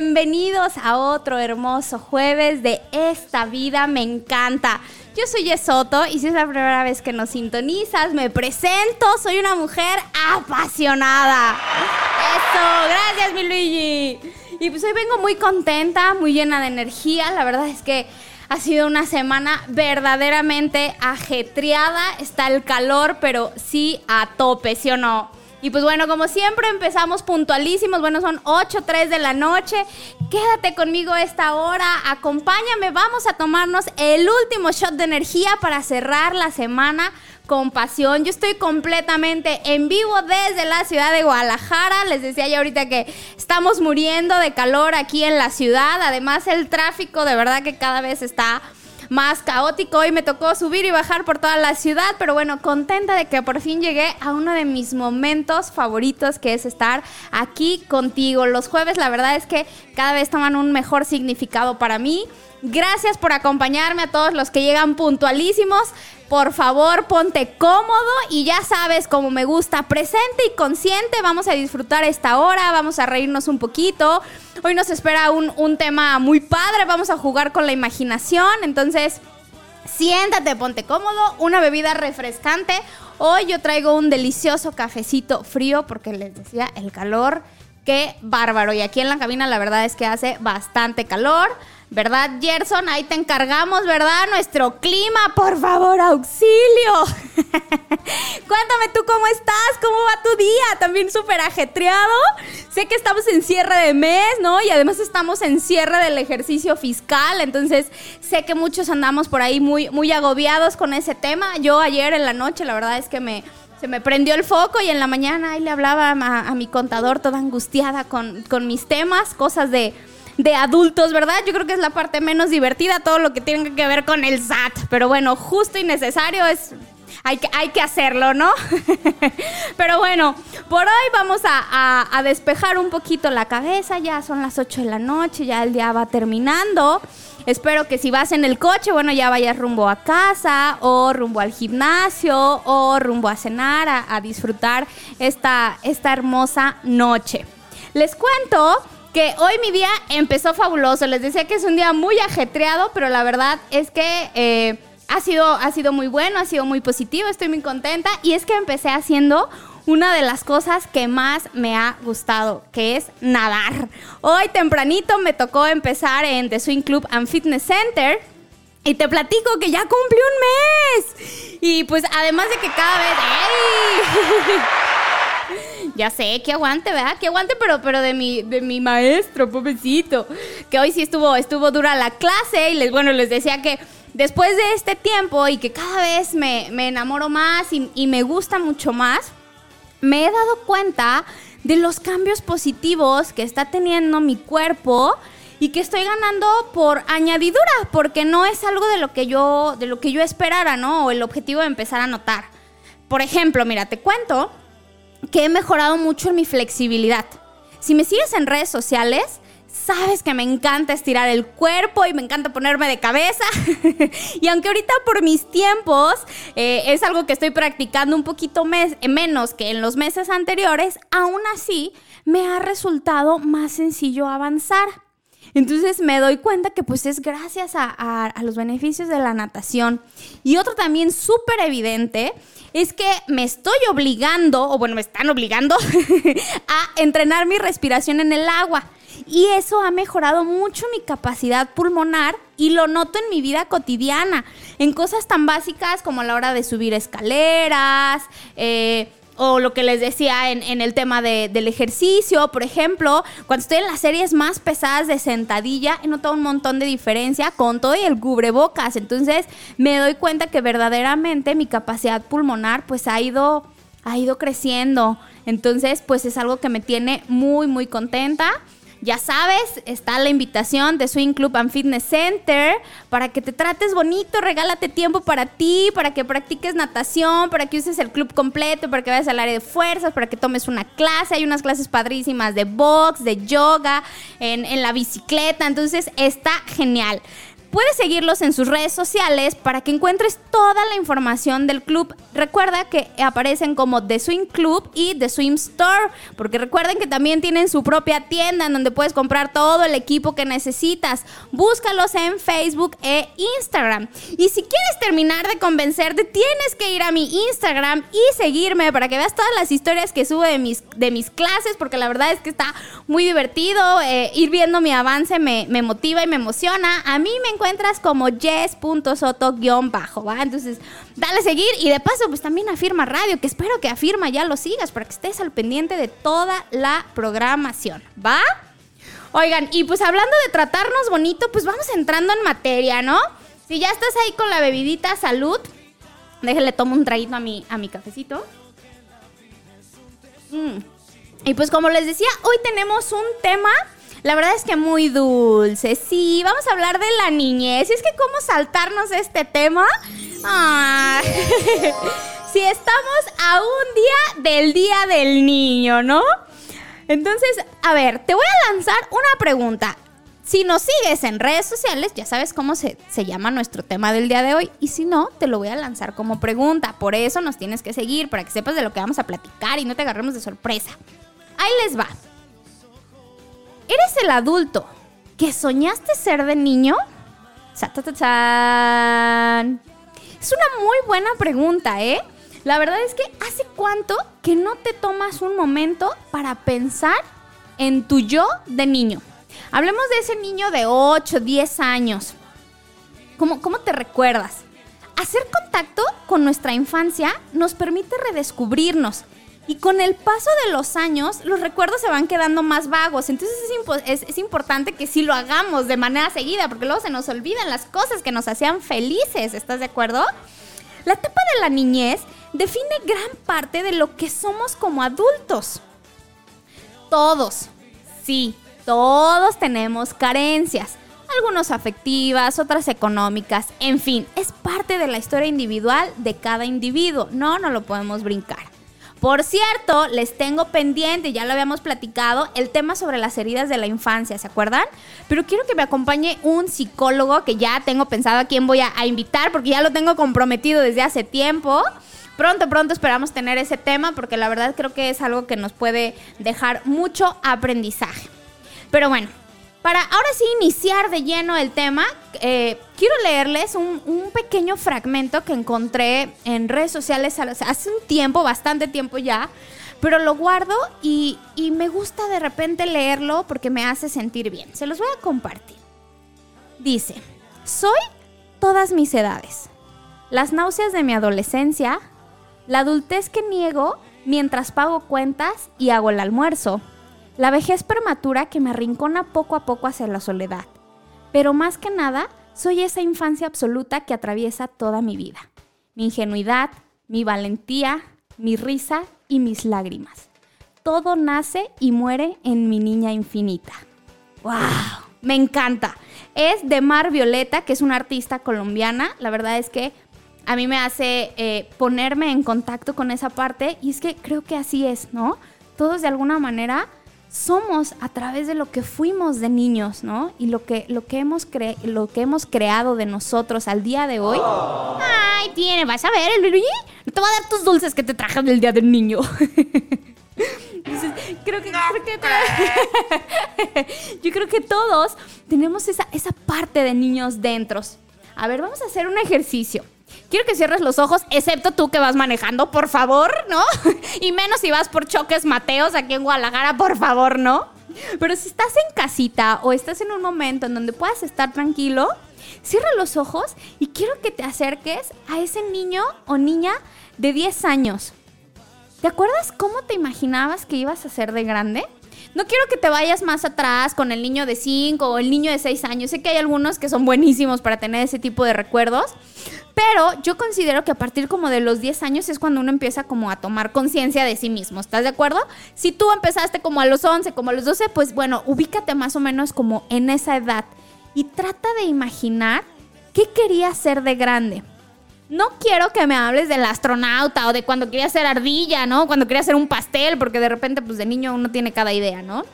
Bienvenidos a otro hermoso jueves de Esta vida me encanta. Yo soy Yesoto y si es la primera vez que nos sintonizas, me presento, soy una mujer apasionada. Eso, gracias mi Luigi. Y pues hoy vengo muy contenta, muy llena de energía, la verdad es que ha sido una semana verdaderamente ajetreada, está el calor, pero sí a tope, ¿sí o no? Y pues bueno, como siempre empezamos puntualísimos, bueno, son 8, 3 de la noche. Quédate conmigo esta hora, acompáñame, vamos a tomarnos el último shot de energía para cerrar la semana con pasión. Yo estoy completamente en vivo desde la ciudad de Guadalajara. Les decía ya ahorita que estamos muriendo de calor aquí en la ciudad. Además, el tráfico de verdad que cada vez está más caótico. Hoy me tocó subir y bajar por toda la ciudad, pero bueno, contenta de que por fin llegué a uno de mis momentos favoritos, que es estar aquí contigo. Los jueves, la verdad es que cada vez toman un mejor significado para mí. Gracias por acompañarme a todos los que llegan puntualísimos. Por favor, ponte cómodo y ya sabes cómo me gusta, presente y consciente. Vamos a disfrutar esta hora, vamos a reírnos un poquito. Hoy nos espera un, un tema muy padre, vamos a jugar con la imaginación. Entonces, siéntate, ponte cómodo, una bebida refrescante. Hoy yo traigo un delicioso cafecito frío porque les decía, el calor, qué bárbaro. Y aquí en la cabina la verdad es que hace bastante calor. ¿Verdad, Gerson? Ahí te encargamos, ¿verdad? Nuestro clima, por favor, auxilio. Cuéntame tú cómo estás, cómo va tu día, también súper ajetreado. Sé que estamos en cierre de mes, ¿no? Y además estamos en cierre del ejercicio fiscal, entonces sé que muchos andamos por ahí muy, muy agobiados con ese tema. Yo ayer en la noche, la verdad es que me, se me prendió el foco y en la mañana ahí le hablaba a, a mi contador toda angustiada con, con mis temas, cosas de de adultos, ¿verdad? Yo creo que es la parte menos divertida, todo lo que tiene que ver con el SAT. Pero bueno, justo y necesario es... Hay que, hay que hacerlo, ¿no? Pero bueno, por hoy vamos a, a- despejar un poquito la cabeza. Ya son las 8 de la noche, ya el día va terminando. Espero que si vas en el coche, bueno, ya vayas rumbo a casa o rumbo al gimnasio o rumbo a cenar, a, a disfrutar esta, esta hermosa noche. Les cuento que hoy mi día empezó fabuloso. Les decía que es un día muy ajetreado, pero la verdad es que eh, ha, sido, ha sido muy bueno, ha sido muy positivo, estoy muy contenta. Y es que empecé haciendo una de las cosas que más me ha gustado, que es nadar. Hoy tempranito me tocó empezar en The Swing Club and Fitness Center. Y te platico que ya cumplí un mes. Y pues además de que cada vez... ¡Ey! Ya sé, que aguante, ¿verdad? Que aguante, pero, pero de mi, de mi maestro, pobrecito. Que hoy sí estuvo, estuvo dura la clase y les, bueno, les decía que después de este tiempo y que cada vez me, me enamoro más y, y me gusta mucho más, me he dado cuenta de los cambios positivos que está teniendo mi cuerpo y que estoy ganando por añadidura, porque no es algo de lo que yo, de lo que yo esperara, ¿no? O el objetivo de empezar a notar. Por ejemplo, mira, te cuento que he mejorado mucho en mi flexibilidad. Si me sigues en redes sociales, sabes que me encanta estirar el cuerpo y me encanta ponerme de cabeza. y aunque ahorita por mis tiempos eh, es algo que estoy practicando un poquito eh, menos que en los meses anteriores, aún así me ha resultado más sencillo avanzar. Entonces me doy cuenta que pues es gracias a, los beneficios de la natación. Y otro también súper evidente es que me estoy obligando, o bueno, me están obligando a entrenar mi respiración en el agua. Y eso ha mejorado mucho mi capacidad pulmonar y lo noto en mi vida cotidiana, en cosas tan básicas como a la hora de subir escaleras, eh, o lo que les decía en, el tema de- del ejercicio, por ejemplo, cuando estoy en las series más pesadas de sentadilla, he notado un montón de diferencia con todo y el cubrebocas. Entonces me doy cuenta que verdaderamente mi capacidad pulmonar pues ha ido, ha ido creciendo. Entonces pues es algo que me tiene muy, muy contenta. Ya sabes, está la invitación de Swing Club and Fitness Center para que te trates bonito, regálate tiempo para ti, para que practiques natación, para que uses el club completo, para que vayas al área de fuerzas, para que tomes una clase. Hay unas clases padrísimas de box, de yoga, en, en la bicicleta. Entonces está genial. Puedes seguirlos en sus redes sociales para que encuentres toda la información del club. Recuerda que aparecen como The Swim Club y The Swim Store, porque recuerden que también tienen su propia tienda en donde puedes comprar todo el equipo que necesitas. Búscalos en Facebook e Instagram. Y si quieres terminar de convencerte, tienes que ir a mi Instagram y seguirme para que veas todas las historias que subo de mis, de mis clases, porque la verdad es que está muy divertido. eh, ir viendo mi avance me, me motiva y me emociona. A mí me encuentras como yes.soto-bajo, ¿va? Entonces, dale a seguir y de paso, pues también afirma radio, que espero que afirma ya lo sigas para que estés al pendiente de toda la programación, ¿va? Oigan, y pues hablando de tratarnos bonito, pues vamos entrando en materia, ¿no? Si ya estás ahí con la bebidita, salud. Déjenle tomo un traguito a mi, a mi cafecito. Mm. Y pues como les decía, hoy tenemos un tema, la verdad es que muy dulce. Sí, vamos a hablar de la niñez. Y es que cómo saltarnos este tema. Si estamos a un día del Día del Niño, ¿no? Entonces, a ver, te voy a lanzar una pregunta. Si nos sigues en redes sociales, ya sabes cómo se, se llama nuestro tema del día de hoy. Y si no, te lo voy a lanzar como pregunta. Por eso nos tienes que seguir, para que sepas de lo que vamos a platicar y no te agarremos de sorpresa. Ahí les va. ¿Eres el adulto que soñaste ser de niño? Es una muy buena pregunta, ¿eh? La verdad es que hace cuánto que no te tomas un momento para pensar en tu yo de niño. Hablemos de ese niño de 8, 10 años. ¿Cómo, cómo te recuerdas? Hacer contacto con nuestra infancia nos permite redescubrirnos. Y con el paso de los años, los recuerdos se van quedando más vagos. Entonces es, impo- es- es importante que sí lo hagamos de manera seguida, porque luego se nos olvidan las cosas que nos hacían felices. ¿Estás de acuerdo? La etapa de la niñez define gran parte de lo que somos como adultos. Todos, sí, todos tenemos carencias. Algunos afectivas, otras económicas, en fin, es parte de la historia individual de cada individuo. No, no lo podemos brincar. Por cierto, les tengo pendiente, ya lo habíamos platicado, el tema sobre las heridas de la infancia, ¿se acuerdan? Pero quiero que me acompañe un psicólogo que ya tengo pensado a quién voy a, a invitar, porque ya lo tengo comprometido desde hace tiempo. Pronto, pronto esperamos tener ese tema, porque la verdad creo que es algo que nos puede dejar mucho aprendizaje. Pero bueno, para ahora sí iniciar de lleno el tema, eh, quiero leerles un, pequeño fragmento que encontré en redes sociales hace un tiempo, bastante tiempo ya, pero lo guardo y me gusta de repente leerlo porque me hace sentir bien. Se los voy a compartir. Dice, soy todas mis edades, las náuseas de mi adolescencia, la adultez que niego mientras pago cuentas y hago el almuerzo, la vejez prematura que me arrincona poco a poco hacia la soledad. Pero más que nada, soy esa infancia absoluta que atraviesa toda mi vida. Mi ingenuidad, mi valentía, mi risa y mis lágrimas. Todo nace y muere en mi niña infinita. ¡Wow! Me encanta. Es de Mar Violeta, que es una artista colombiana. La verdad es que a mí me hace eh, ponerme en contacto con esa parte y es que creo que así es, ¿no? Todos de alguna manera somos a través de lo que fuimos de niños, ¿no? Y lo que, lo que, hemos, cre- lo que hemos creado de nosotros al día de hoy. Ay, tiene, vas a ver, el Luigi te va a dar tus dulces que te traje del día del niño. Entonces, creo que, que yo creo que todos tenemos esa, esa parte de niños dentros. A ver, vamos a hacer un ejercicio. Quiero que cierres los ojos, excepto tú que vas manejando, por favor, ¿no? Y menos si vas por choques Mateos aquí en Guadalajara, por favor, ¿no? Pero si estás en casita o estás en un momento en donde puedas estar tranquilo, Cierra los ojos y quiero que te acerques a ese niño o niña de 10 años. ¿Te acuerdas cómo te imaginabas que ibas a ser de grande? No quiero que te vayas más atrás con el niño de 5 o el niño de 6 años. Sé que hay algunos que son buenísimos para tener ese tipo de recuerdos. Pero yo considero que a partir como de los 10 años es cuando uno empieza como a tomar conciencia de sí mismo. ¿Estás de acuerdo? Si tú empezaste como a los 11, como a los 12, pues bueno, ubícate más o menos como en esa edad. Y trata de imaginar qué querías ser de grande. No quiero que me hables del astronauta o de cuando quería ser ardilla, ¿no? Cuando quería ser un pastel, porque de repente, pues de niño uno tiene cada idea, ¿no?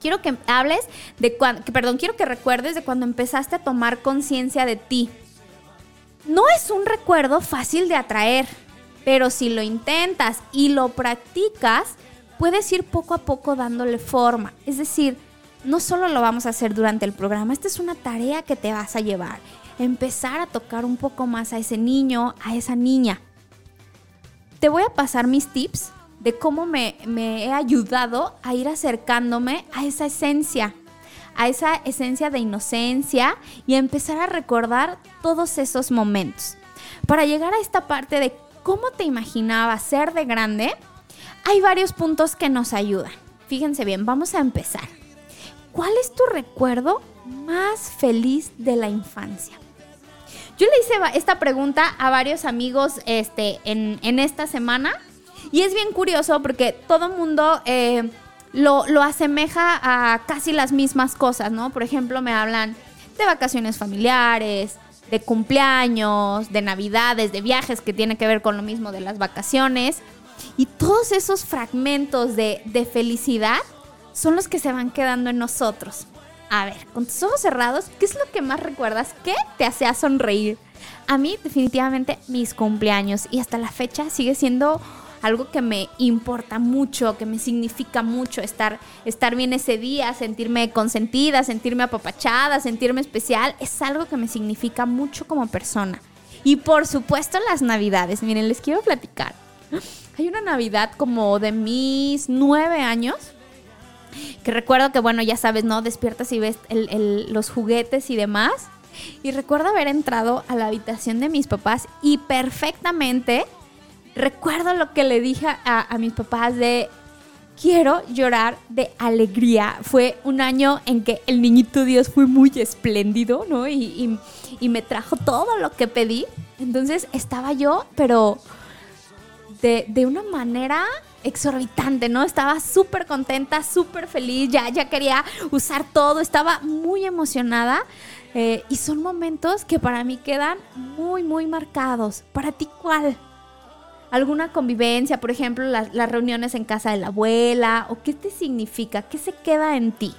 Quiero que hables de cuando, perdón, quiero que recuerdes de cuando empezaste a tomar conciencia de ti. No es un recuerdo fácil de atraer, pero si lo intentas y lo practicas, puedes ir poco a poco dándole forma. Es decir, no solo lo vamos a hacer durante el programa, esta es una tarea que te vas a llevar empezar a tocar un poco más a ese niño, a esa niña. Te voy a pasar mis tips de cómo me, he ayudado a ir acercándome a esa esencia, a esa esencia de inocencia y a empezar a recordar todos esos momentos. Para llegar a esta parte de cómo te imaginabas ser de grande, hay varios puntos que nos ayudan. Fíjense bien, vamos a empezar. ¿Cuál es tu recuerdo más feliz de la infancia? Yo le hice esta pregunta a varios amigos este, en, esta semana y es bien curioso porque todo mundo eh, lo, lo asemeja a casi las mismas cosas, ¿no? Por ejemplo, me hablan de vacaciones familiares, de cumpleaños, de navidades, de viajes que tiene que ver con lo mismo de las vacaciones. Y todos esos fragmentos de, de, felicidad son los que se van quedando en nosotros. A ver, con tus ojos cerrados, ¿qué es lo que más recuerdas? ¿Qué te hacía sonreír? A mí definitivamente mis cumpleaños y hasta la fecha sigue siendo algo que me importa mucho, que me significa mucho estar, estar bien ese día, sentirme consentida, sentirme apapachada, sentirme especial, es algo que me significa mucho como persona. Y por supuesto las navidades, miren, les quiero platicar. Hay una navidad como de mis nueve años, que recuerdo que, bueno, ya sabes, ¿no? Despiertas y ves los juguetes y demás. Y recuerdo haber entrado a la habitación de mis papás y perfectamente recuerdo lo que le dije a, mis papás de quiero llorar de alegría. Fue un año en que el niñito Dios fue muy espléndido, ¿no? Y, me trajo todo lo que pedí. Entonces estaba yo, pero de, de una manera exorbitante, ¿no? Estaba súper contenta, súper feliz, ya, ya quería usar todo, estaba muy emocionada. Eh, y son momentos que para mí quedan muy, muy marcados. ¿Para ti cuál? ¿Alguna convivencia, por ejemplo, las, reuniones en casa de la abuela? ¿O qué te significa? ¿Qué se queda en ti?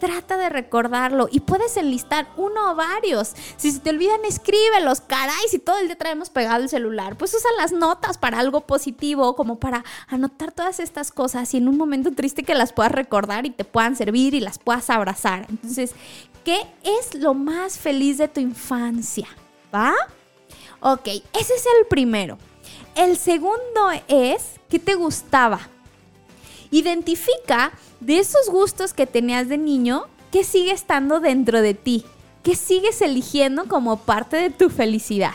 trata de recordarlo y puedes enlistar uno o varios. Si se te olvidan, escríbelos, caray, si todo el día traemos pegado el celular, pues usa las notas para algo positivo, como para anotar todas estas cosas y en un momento triste que las puedas recordar y te puedan servir y las puedas abrazar. Entonces, ¿qué es lo más feliz de tu infancia? ¿Va? Ok, ese es el primero. El segundo es, ¿qué te gustaba? Identifica de esos gustos que tenías de niño, ¿qué sigue estando dentro de ti? ¿Qué sigues eligiendo como parte de tu felicidad?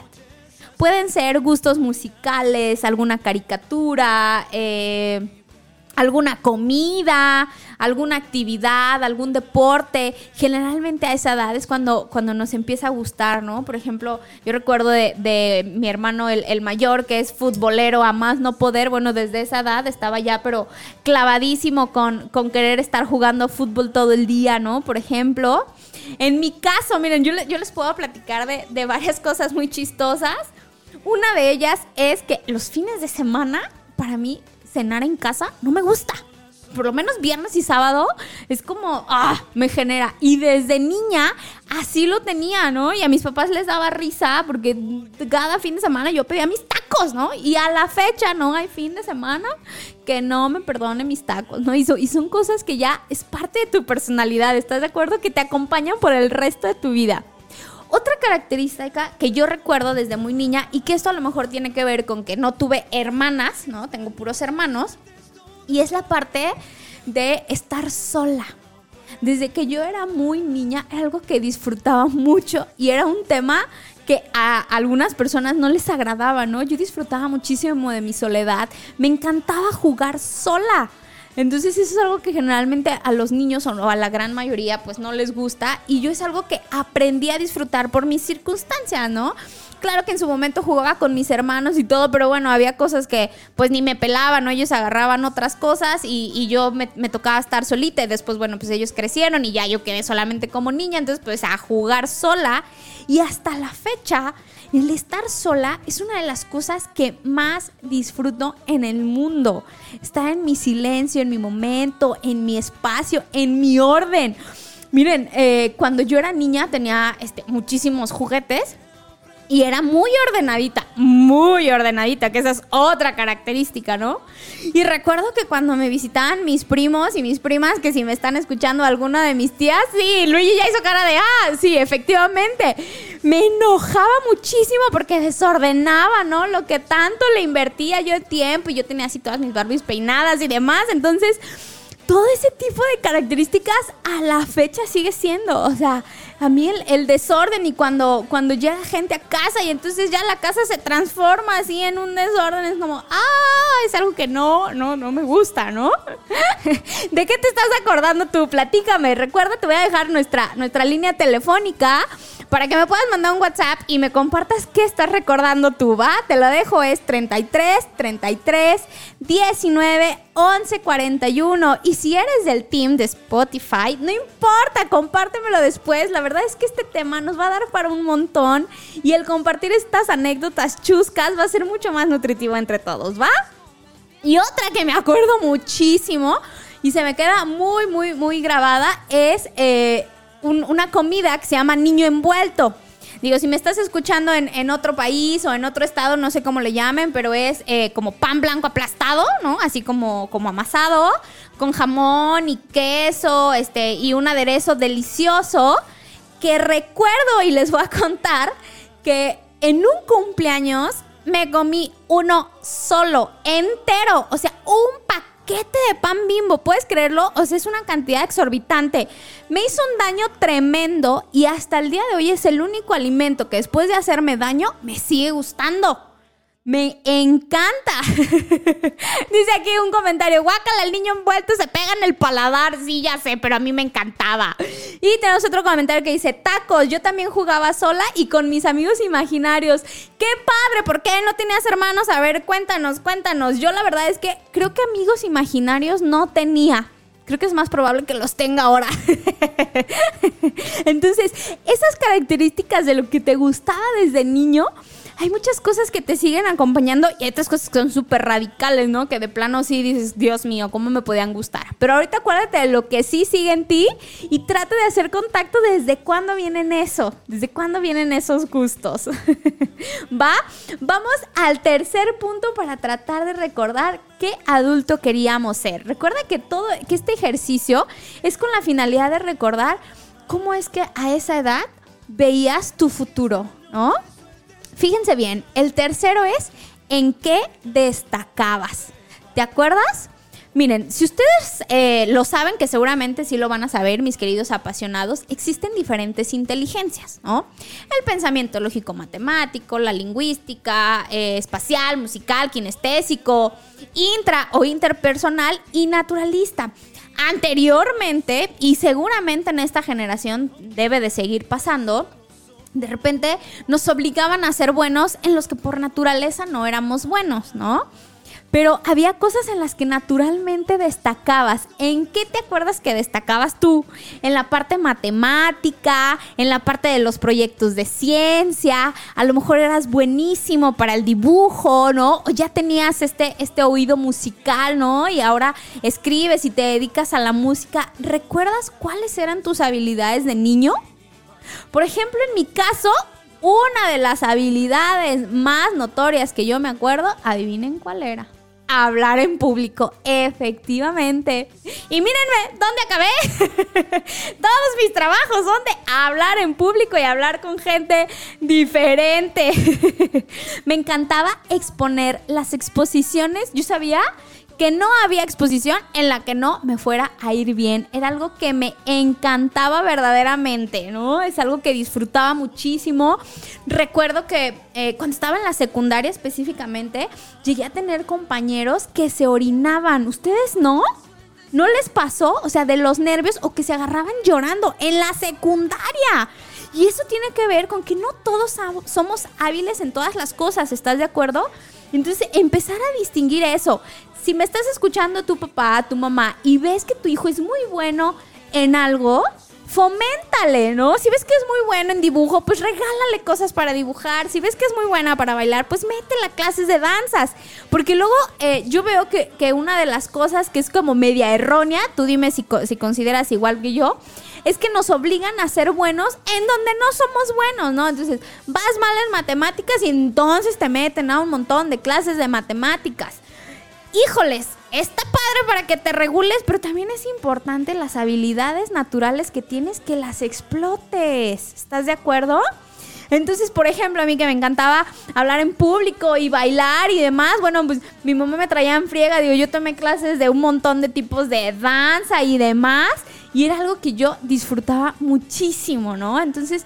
Pueden ser gustos musicales, alguna caricatura, eh, alguna comida, alguna actividad, algún deporte. Generalmente a esa edad es cuando, cuando nos empieza a gustar, ¿no? Por ejemplo, yo recuerdo de, mi hermano el, mayor, que es futbolero a más no poder, bueno, desde esa edad estaba ya, pero clavadísimo con, con querer estar jugando fútbol todo el día, ¿no? Por ejemplo. En mi caso, miren, yo, yo les puedo platicar de, de varias cosas muy chistosas. Una de ellas es que los fines de semana, para mí, cenar en casa no me gusta. Por lo menos viernes y sábado es como, ah, me genera. Y desde niña así lo tenía, ¿no? Y a mis papás les daba risa porque cada fin de semana yo pedía mis tacos, ¿no? Y a la fecha no hay fin de semana que no me perdone mis tacos, ¿no? Y, y son cosas que ya es parte de tu personalidad, ¿estás de acuerdo? Que te acompañan por el resto de tu vida. Otra característica que yo recuerdo desde muy niña y que esto a lo mejor tiene que ver con que no tuve hermanas, ¿no? Tengo puros hermanos. Y es la parte de estar sola. desde que yo era muy niña, era algo que disfrutaba mucho y era un tema que a algunas personas no les agradaba, ¿no? Yo disfrutaba muchísimo de mi soledad, me encantaba jugar sola. Entonces eso es algo que generalmente a los niños o a la gran mayoría pues no les gusta y yo es algo que aprendí a disfrutar por mis circunstancias, ¿no? Claro que en su momento jugaba con mis hermanos y todo, pero bueno, había cosas que pues ni me pelaban, ¿no? Ellos agarraban otras cosas y, yo me, me, tocaba estar solita y después, bueno, pues ellos crecieron y ya yo quedé solamente como niña, entonces pues a jugar sola y hasta la fecha el estar sola es una de las cosas que más disfruto en el mundo. Estar en mi silencio, en mi momento, en mi espacio, en mi orden. Miren, eh, cuando yo era niña tenía este, muchísimos juguetes y era muy ordenadita, muy ordenadita, que esa es otra característica, ¿no? Y recuerdo que cuando me visitaban mis primos y mis primas, que si me están escuchando alguna de mis tías, sí, Luigi ya hizo cara de, ah, sí, efectivamente. Me enojaba muchísimo porque desordenaba, ¿no? Lo que tanto le invertía yo de tiempo y yo tenía así todas mis Barbies peinadas y demás, entonces todo ese tipo de características a la fecha sigue siendo. O sea, a mí el, desorden y cuando, cuando llega gente a casa y entonces ya la casa se transforma así en un desorden, es como, ah, es algo que no, no, no me gusta, ¿no? ¿De qué te estás acordando tú? Platícame. Recuerda, te voy a dejar nuestra, nuestra línea telefónica para que me puedas mandar un WhatsApp y me compartas qué estás recordando tú, ¿va? Te lo dejo, es 33 33 19 11 41. Y si eres del team de Spotify, no importa, compártemelo después. La verdad es que este tema nos va a dar para un montón y el compartir estas anécdotas chuscas va a ser mucho más nutritivo entre todos, ¿va? Y otra que me acuerdo muchísimo y se me queda muy, muy, muy grabada es eh, una comida que se llama niño envuelto. Digo, si me estás escuchando en, otro país o en otro estado, no sé cómo le llamen, pero es eh, como pan blanco aplastado, ¿no? Así como, como amasado, con jamón y queso, este, y un aderezo delicioso que recuerdo y les voy a contar que en un cumpleaños me comí uno solo, entero, o sea, un paquete de pan bimbo, ¿puedes creerlo? O sea, es una cantidad exorbitante. Me hizo un daño tremendo y hasta el día de hoy es el único alimento que después de hacerme daño me sigue gustando. Me encanta. Dice aquí un comentario, guácala, el niño envuelto se pega en el paladar. Sí, ya sé, pero a mí me encantaba. Y tenemos otro comentario que dice, tacos, yo también jugaba sola y con mis amigos imaginarios. ¡Qué padre! ¿Por qué no tenías hermanos? A ver, cuéntanos, cuéntanos. Yo la verdad es que creo que amigos imaginarios no tenía creo que es más probable que los tenga ahora. Entonces, esas características de lo que te gustaba desde niño, hay muchas cosas que te siguen acompañando y hay otras cosas que son súper radicales, ¿no? Que de plano sí dices, Dios mío, ¿cómo me podían gustar? Pero ahorita acuérdate de lo que sí sigue en ti y trata de hacer contacto desde cuándo vienen eso, desde cuándo vienen esos gustos. ¿Va? Vamos al tercer punto para tratar de recordar qué adulto queríamos ser. Recuerda que todo, que este ejercicio es con la finalidad de recordar cómo es que a esa edad veías tu futuro, ¿no? Fíjense bien, el tercero es en qué destacabas. ¿Te acuerdas? Miren, si ustedes eh, lo saben, que seguramente sí lo van a saber, mis queridos apasionados, existen diferentes inteligencias, ¿no? El pensamiento lógico-matemático, la lingüística, eh, espacial, musical, kinestésico, intra o interpersonal y naturalista. Anteriormente, y seguramente en esta generación debe de seguir pasando, de repente nos obligaban a ser buenos en los que por naturaleza no éramos buenos, ¿no? Pero había cosas en las que naturalmente destacabas. ¿En qué te acuerdas que destacabas tú? En la parte matemática, en la parte de los proyectos de ciencia, a lo mejor eras buenísimo para el dibujo, ¿no? O ya tenías este, este oído musical, ¿no? Y ahora escribes y te dedicas a la música. ¿Recuerdas cuáles eran tus habilidades de niño? Por ejemplo, en mi caso, una de las habilidades más notorias que yo me acuerdo, adivinen cuál era. Hablar en público, efectivamente. Y mírenme, ¿dónde acabé? Todos mis trabajos son de hablar en público y hablar con gente diferente. me encantaba exponer las exposiciones. Yo sabía que no había exposición en la que no me fuera a ir bien. Era algo que me encantaba verdaderamente, ¿no? Es algo que disfrutaba muchísimo. Recuerdo que eh, cuando estaba en la secundaria específicamente, llegué a tener compañeros que se orinaban. ¿Ustedes no? ¿No les pasó? O sea, de los nervios o que se agarraban llorando en la secundaria. Y eso tiene que ver con que no todos somos hábiles en todas las cosas, ¿estás de acuerdo? Entonces, empezar a distinguir eso. Si me estás escuchando tu papá, tu mamá, y ves que tu hijo es muy bueno en algo, foméntale, ¿no? Si ves que es muy bueno en dibujo, pues regálale cosas para dibujar. Si ves que es muy buena para bailar, pues métela a clases de danzas. Porque luego eh, yo veo que, una de las cosas que es como media errónea, tú dime si, si consideras igual que yo, es que nos obligan a ser buenos en donde no somos buenos, ¿no? Entonces, vas mal en matemáticas y entonces te meten a un montón de clases de matemáticas híjoles, está padre para que te regules, pero también es importante las habilidades naturales que tienes que las explotes. ¿Estás de acuerdo? Entonces, por ejemplo, a mí que me encantaba hablar en público y bailar y demás, bueno, pues mi mamá me traía en friega, digo, yo tomé clases de un montón de tipos de danza y demás, y era algo que yo disfrutaba muchísimo, ¿no? Entonces,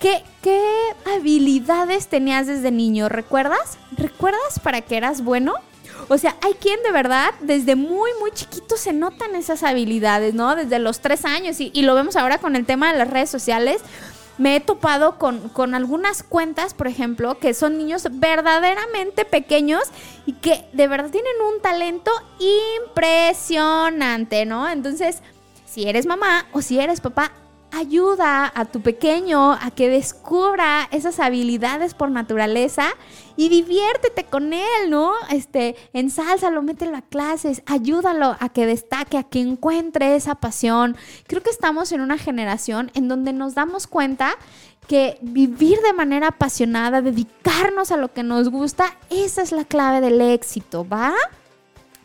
¿qué, qué habilidades tenías desde niño? ¿Recuerdas? ¿Recuerdas para qué eras bueno? O sea, hay quien de verdad desde muy, muy chiquito se notan esas habilidades, ¿no? Desde los tres años y, lo vemos ahora con el tema de las redes sociales me he topado con, con, algunas cuentas, por ejemplo, que son niños verdaderamente pequeños y que de verdad tienen un talento impresionante, ¿no? Entonces, si eres mamá o si eres papá, ayuda a tu pequeño a que descubra esas habilidades por naturaleza y diviértete con él, ¿no? Este, ensálzalo, mételo a clases, ayúdalo a que destaque, a que encuentre esa pasión. Creo que estamos en una generación en donde nos damos cuenta que vivir de manera apasionada, dedicarnos a lo que nos gusta, esa es la clave del éxito, ¿va?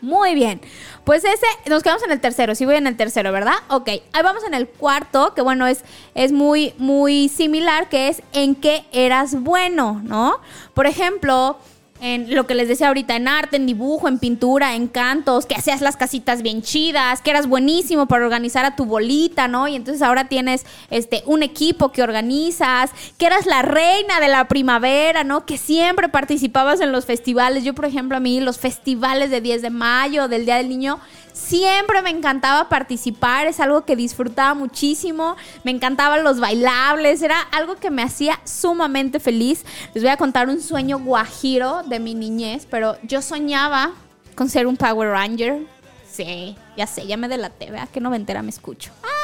Muy bien. Pues ese, nos quedamos en el tercero. Sí voy en el tercero, ¿verdad? Ok. Ahí vamos en el cuarto, que bueno, es, es muy, muy similar, que es en qué eras bueno, ¿no? Por ejemplo, en lo que les decía ahorita, en arte, en dibujo, en pintura, en cantos, que hacías las casitas bien chidas, que eras buenísimo para organizar a tu bolita, ¿no? Y entonces ahora tienes este un equipo que organizas, que eras la reina de la primavera, ¿no? Que siempre participabas en los festivales. Yo, por ejemplo, a mí los festivales de 10 de mayo, del Día del Niño, Siempre me encantaba participar, es algo que disfrutaba muchísimo, me encantaban los bailables, era algo que me hacía sumamente feliz. Les voy a contar un sueño guajiro de mi niñez, pero yo soñaba con ser un Power Ranger. Sí, ya sé, ya me delaté, vea qué noventera me escucho. ¡Ah!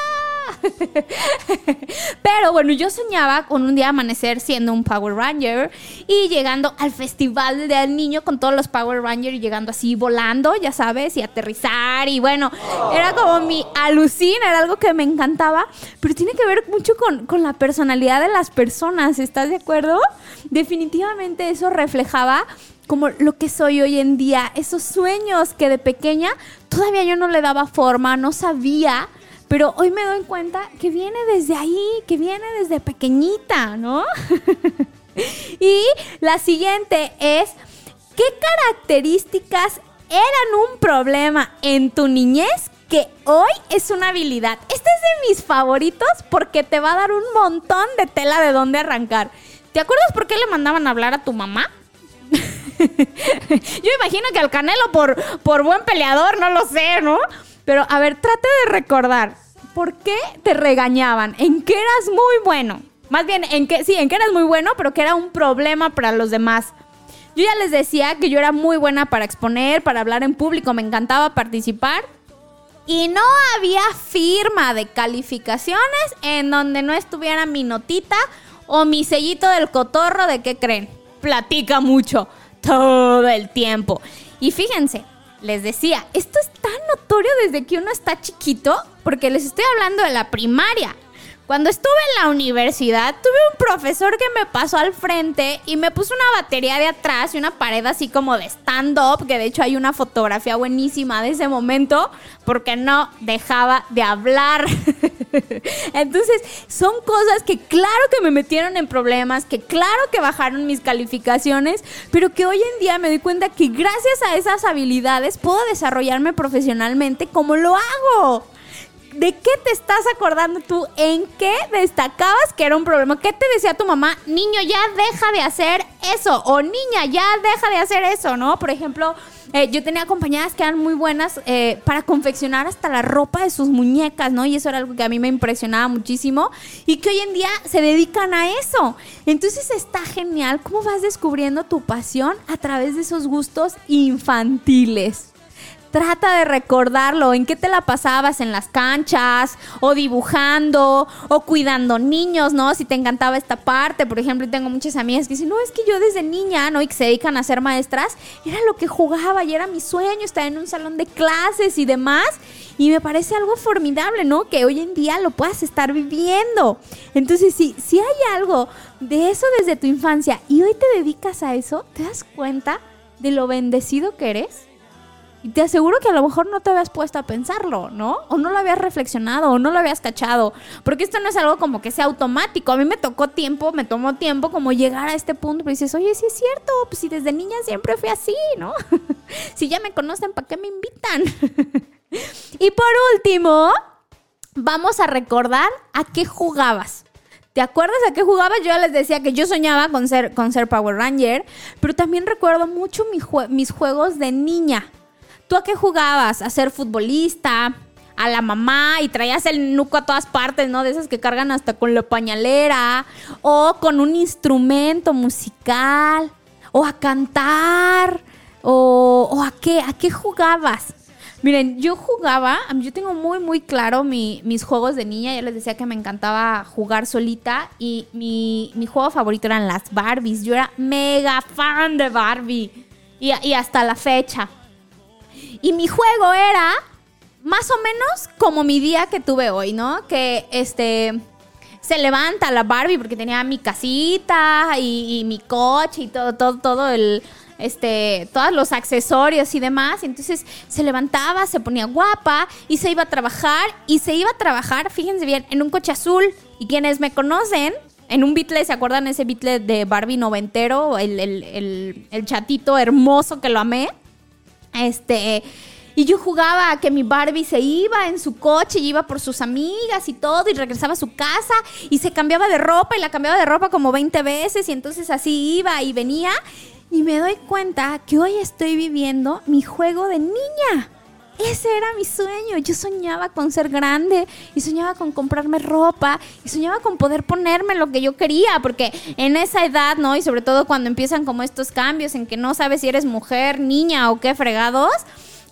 Pero bueno, yo soñaba con un día amanecer siendo un Power Ranger y llegando al festival del niño con todos los Power Rangers y llegando así volando, ya sabes, y aterrizar y bueno, era como mi alucina, era algo que me encantaba, pero tiene que ver mucho con, con la personalidad de las personas, ¿estás de acuerdo? Definitivamente eso reflejaba como lo que soy hoy en día, esos sueños que de pequeña todavía yo no le daba forma, no sabía pero hoy me doy cuenta que viene desde ahí, que viene desde pequeñita, ¿no? y la siguiente es, ¿qué características eran un problema en tu niñez que hoy es una habilidad? Este es de mis favoritos porque te va a dar un montón de tela de dónde arrancar. ¿Te acuerdas por qué le mandaban a hablar a tu mamá? Yo imagino que al Canelo por, por buen peleador, no lo sé, ¿no? Pero a ver, trate de recordar. ¿Por qué te regañaban? ¿En qué eras muy bueno? Más bien, en qué, sí, en qué eras muy bueno, pero que era un problema para los demás. Yo ya les decía que yo era muy buena para exponer, para hablar en público, me encantaba participar. Y no había firma de calificaciones en donde no estuviera mi notita o mi sellito del cotorro de qué creen. Platica mucho todo el tiempo. Y fíjense, les decía, esto es tan notorio desde que uno está chiquito, porque les estoy hablando de la primaria. Cuando estuve en la universidad, tuve un profesor que me pasó al frente y me puso una batería de atrás y una pared así como de stand-up, que de hecho hay una fotografía buenísima de ese momento, porque no dejaba de hablar. Entonces, son cosas que claro que me metieron en problemas, que claro que bajaron mis calificaciones, pero que hoy en día me doy cuenta que gracias a esas habilidades puedo desarrollarme profesionalmente como lo hago. ¿De qué te estás acordando tú? ¿En qué destacabas que era un problema? ¿Qué te decía tu mamá? Niño, ya deja de hacer eso. O niña, ya deja de hacer eso, ¿no? Por ejemplo, eh, yo tenía compañeras que eran muy buenas eh, para confeccionar hasta la ropa de sus muñecas, ¿no? Y eso era algo que a mí me impresionaba muchísimo. Y que hoy en día se dedican a eso. Entonces está genial cómo vas descubriendo tu pasión a través de esos gustos infantiles. Trata de recordarlo, en qué te la pasabas en las canchas, o dibujando, o cuidando niños, ¿no? Si te encantaba esta parte, por ejemplo, tengo muchas amigas que dicen, no, es que yo desde niña, ¿no? Y que se dedican a ser maestras, era lo que jugaba y era mi sueño, estar en un salón de clases y demás. Y me parece algo formidable, ¿no? Que hoy en día lo puedas estar viviendo. Entonces, si, si hay algo de eso desde tu infancia y hoy te dedicas a eso, ¿te das cuenta de lo bendecido que eres? Y te aseguro que a lo mejor no te habías puesto a pensarlo, ¿no? O no lo habías reflexionado, o no lo habías cachado. Porque esto no es algo como que sea automático. A mí me tocó tiempo, me tomó tiempo como llegar a este punto. Pero dices, oye, sí es cierto, pues si desde niña siempre fui así, ¿no? si ya me conocen, ¿para qué me invitan? y por último, vamos a recordar a qué jugabas. ¿Te acuerdas a qué jugabas? Yo les decía que yo soñaba con ser, con ser Power Ranger, pero también recuerdo mucho mis juegos de niña. ¿Tú a qué jugabas? ¿A ser futbolista? ¿A la mamá? Y traías el nuco a todas partes, ¿no? De esas que cargan hasta con la pañalera. ¿O con un instrumento musical? ¿O a cantar? ¿O, a qué? ¿A qué jugabas? Miren, yo jugaba, yo tengo muy, muy claro mis juegos de niña. Ya les decía que me encantaba jugar solita. Y mi, juego favorito eran las Barbies. Yo era mega fan de Barbie. Y hasta la fecha. Y mi juego era más o menos como mi día que tuve hoy, ¿no? Que este se levanta la Barbie porque tenía mi casita y, mi coche y todo, todo, todo el este, todos los accesorios y demás. Entonces se levantaba, se ponía guapa y se iba a trabajar. Y se iba a trabajar, fíjense bien, en un coche azul. Y quienes me conocen, en un Beatle, ¿se acuerdan ese Beatle de Barbie noventero? El, el, el chatito hermoso que lo amé. Este. Y yo jugaba a que mi Barbie se iba en su coche y iba por sus amigas y todo y regresaba a su casa y se cambiaba de ropa y la cambiaba de ropa como 20 veces y entonces así iba y venía y me doy cuenta que hoy estoy viviendo mi juego de niña. Ese era mi sueño. Yo soñaba con ser grande y soñaba con comprarme ropa y soñaba con poder ponerme lo que yo quería, porque en esa edad, ¿no? Y sobre todo cuando empiezan como estos cambios en que no sabes si eres mujer, niña o qué fregados.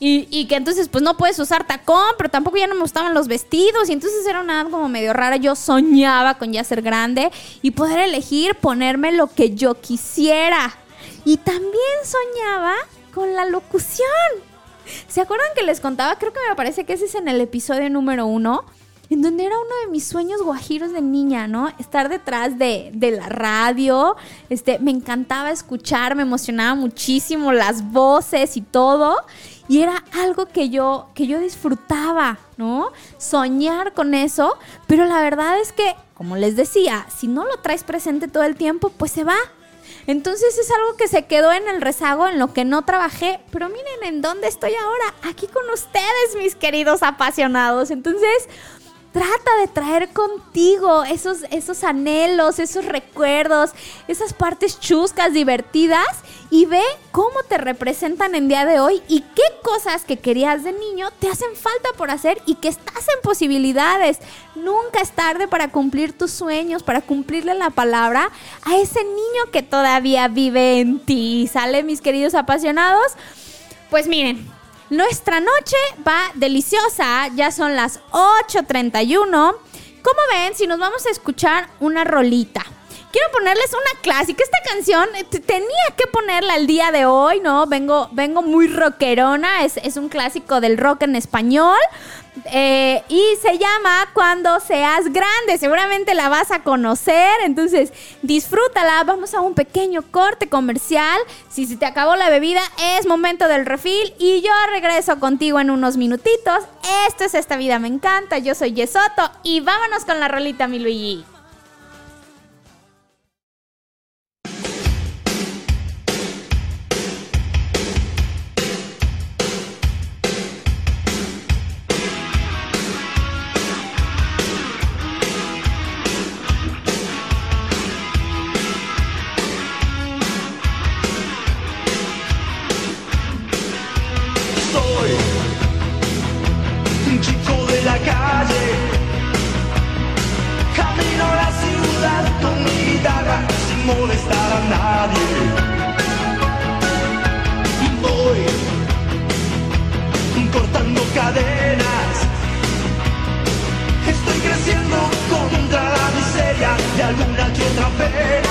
Y, que entonces pues no puedes usar tacón, pero tampoco ya no me gustaban los vestidos y entonces era una edad como medio rara. Yo soñaba con ya ser grande y poder elegir ponerme lo que yo quisiera. Y también soñaba con la locución. ¿Se acuerdan que les contaba? Creo que me parece que ese es en el episodio número uno. En donde era uno de mis sueños guajiros de niña, ¿no? Estar detrás de, la radio. Este, me encantaba escuchar, me emocionaba muchísimo las voces y todo. Y era algo que yo, que yo disfrutaba, ¿no? Soñar con eso. Pero la verdad es que, como les decía, si no lo traes presente todo el tiempo, pues se va. Entonces es algo que se quedó en el rezago, en lo que no trabajé. Pero miren en dónde estoy ahora, aquí con ustedes, mis queridos apasionados. Entonces, trata de traer contigo esos, esos anhelos, esos recuerdos, esas partes chuscas, divertidas y ve cómo te representan en día de hoy y qué cosas que querías de niño te hacen falta por hacer y que estás en posibilidades. Nunca es tarde para cumplir tus sueños, para cumplirle la palabra a ese niño que todavía vive en ti. ¿Sale, mis queridos apasionados? Pues miren, nuestra noche va deliciosa, ya son las 8.31. ¿Cómo ven si nos vamos a escuchar una rolita? quiero ponerles una clásica. Esta canción tenía que ponerla el día de hoy, ¿no? Vengo, vengo muy rockerona. Es, es un clásico del rock en español. Eh, y se llama Cuando seas grande. Seguramente la vas a conocer. Entonces, disfrútala. Vamos a un pequeño corte comercial. Si se te acabó la bebida, es momento del refill. Y yo regreso contigo en unos minutitos. Esto es Esta Vida Me Encanta. Yo soy Yesoto. Y vámonos con la rolita, mi Luigi. Nadie. Voy cortando cadenas. Estoy creciendo contra la miseria de alguna que otra pena.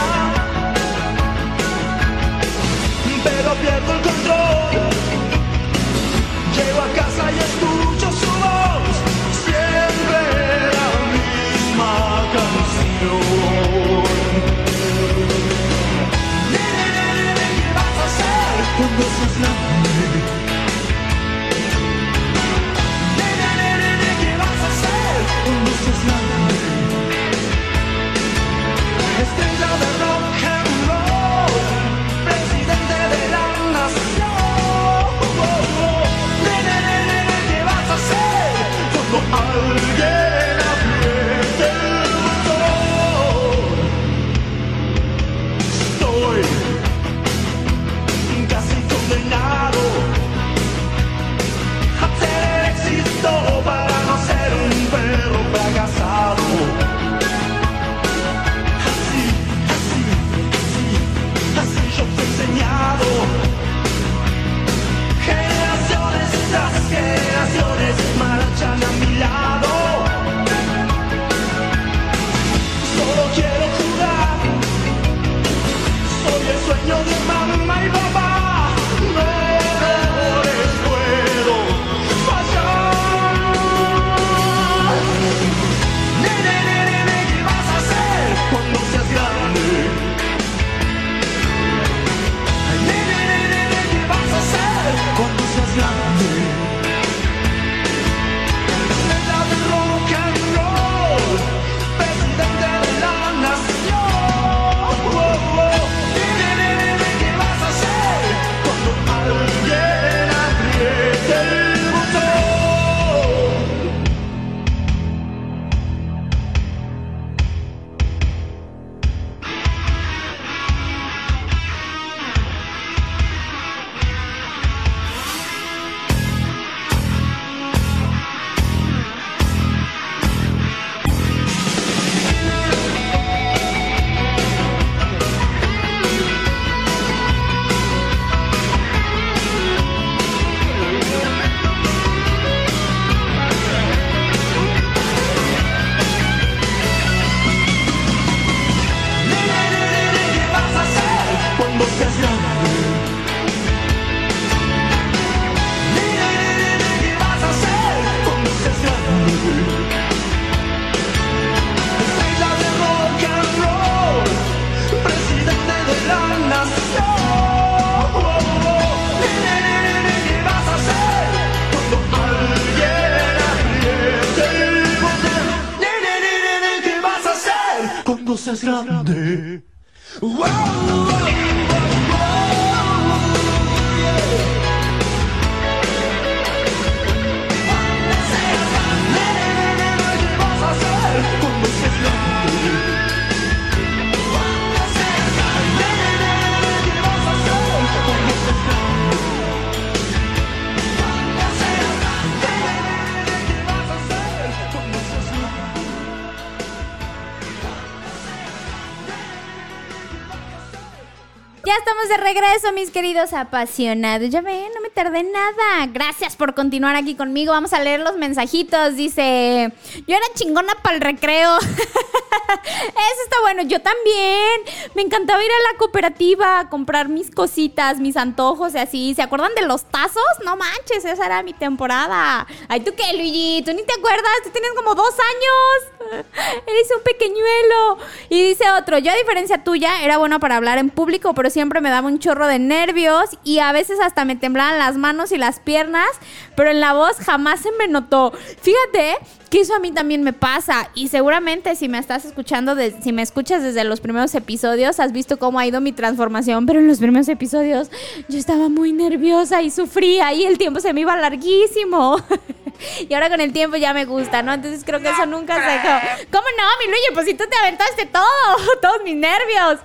De regreso, mis queridos apasionados. Ya ven, de nada. Gracias por continuar aquí conmigo. Vamos a leer los mensajitos. Dice, yo era chingona para el recreo. Eso está bueno. Yo también. Me encantaba ir a la cooperativa a comprar mis cositas, mis antojos y así. ¿Se acuerdan de los tazos? No manches, esa era mi temporada. Ay, ¿tú qué, Luigi? ¿Tú ni te acuerdas? Tú tienes como dos años. Eres un pequeñuelo. Y dice otro, yo a diferencia tuya era bueno para hablar en público, pero siempre me daba un chorro de nervios y a veces hasta me temblaban las manos y las piernas, pero en la voz jamás se me notó. Fíjate que eso a mí también me pasa y seguramente si me estás escuchando, de- si me escuchas desde los primeros episodios, has visto cómo ha ido mi transformación, pero en los primeros episodios yo estaba muy nerviosa y sufría y el tiempo se me iba larguísimo. y ahora con el tiempo ya me gusta, ¿no? Entonces creo que eso nunca se dejó. ¿Cómo no, mi Luigi? Pues si tú te aventaste todo, todos mis nervios.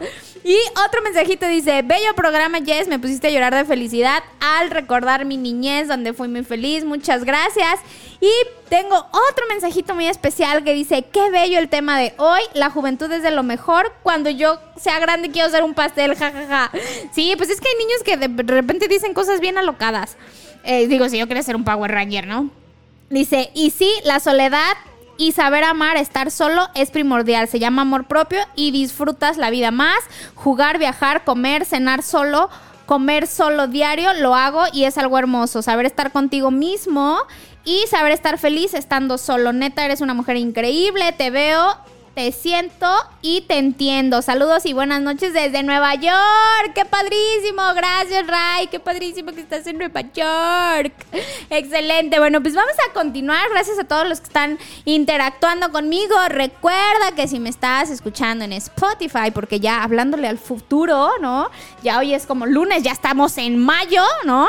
Y otro mensajito dice, bello programa Jess, me pusiste a llorar de felicidad al recordar mi niñez donde fui muy feliz, muchas gracias. Y tengo otro mensajito muy especial que dice, qué bello el tema de hoy, la juventud es de lo mejor, cuando yo sea grande quiero hacer un pastel, jajaja. Sí, pues es que hay niños que de repente dicen cosas bien alocadas. Eh, digo, si yo quería ser un Power Ranger, ¿no? Dice, y sí, la soledad y saber amar, estar solo es primordial. Se llama amor propio y disfrutas la vida más. Jugar, viajar, comer, cenar solo, comer solo diario, lo hago y es algo hermoso. Saber estar contigo mismo y saber estar feliz estando solo. Neta, eres una mujer increíble, te veo. Te siento y te entiendo. Saludos y buenas noches desde Nueva York. ¡Qué padrísimo! Gracias, Ray. ¡Qué padrísimo que estás en Nueva York! Excelente. Bueno, pues vamos a continuar. Gracias a todos los que están interactuando conmigo. Recuerda que si me estás escuchando en Spotify, porque ya hablándole al futuro, ¿no? Ya hoy es como lunes, ya estamos en mayo, ¿no?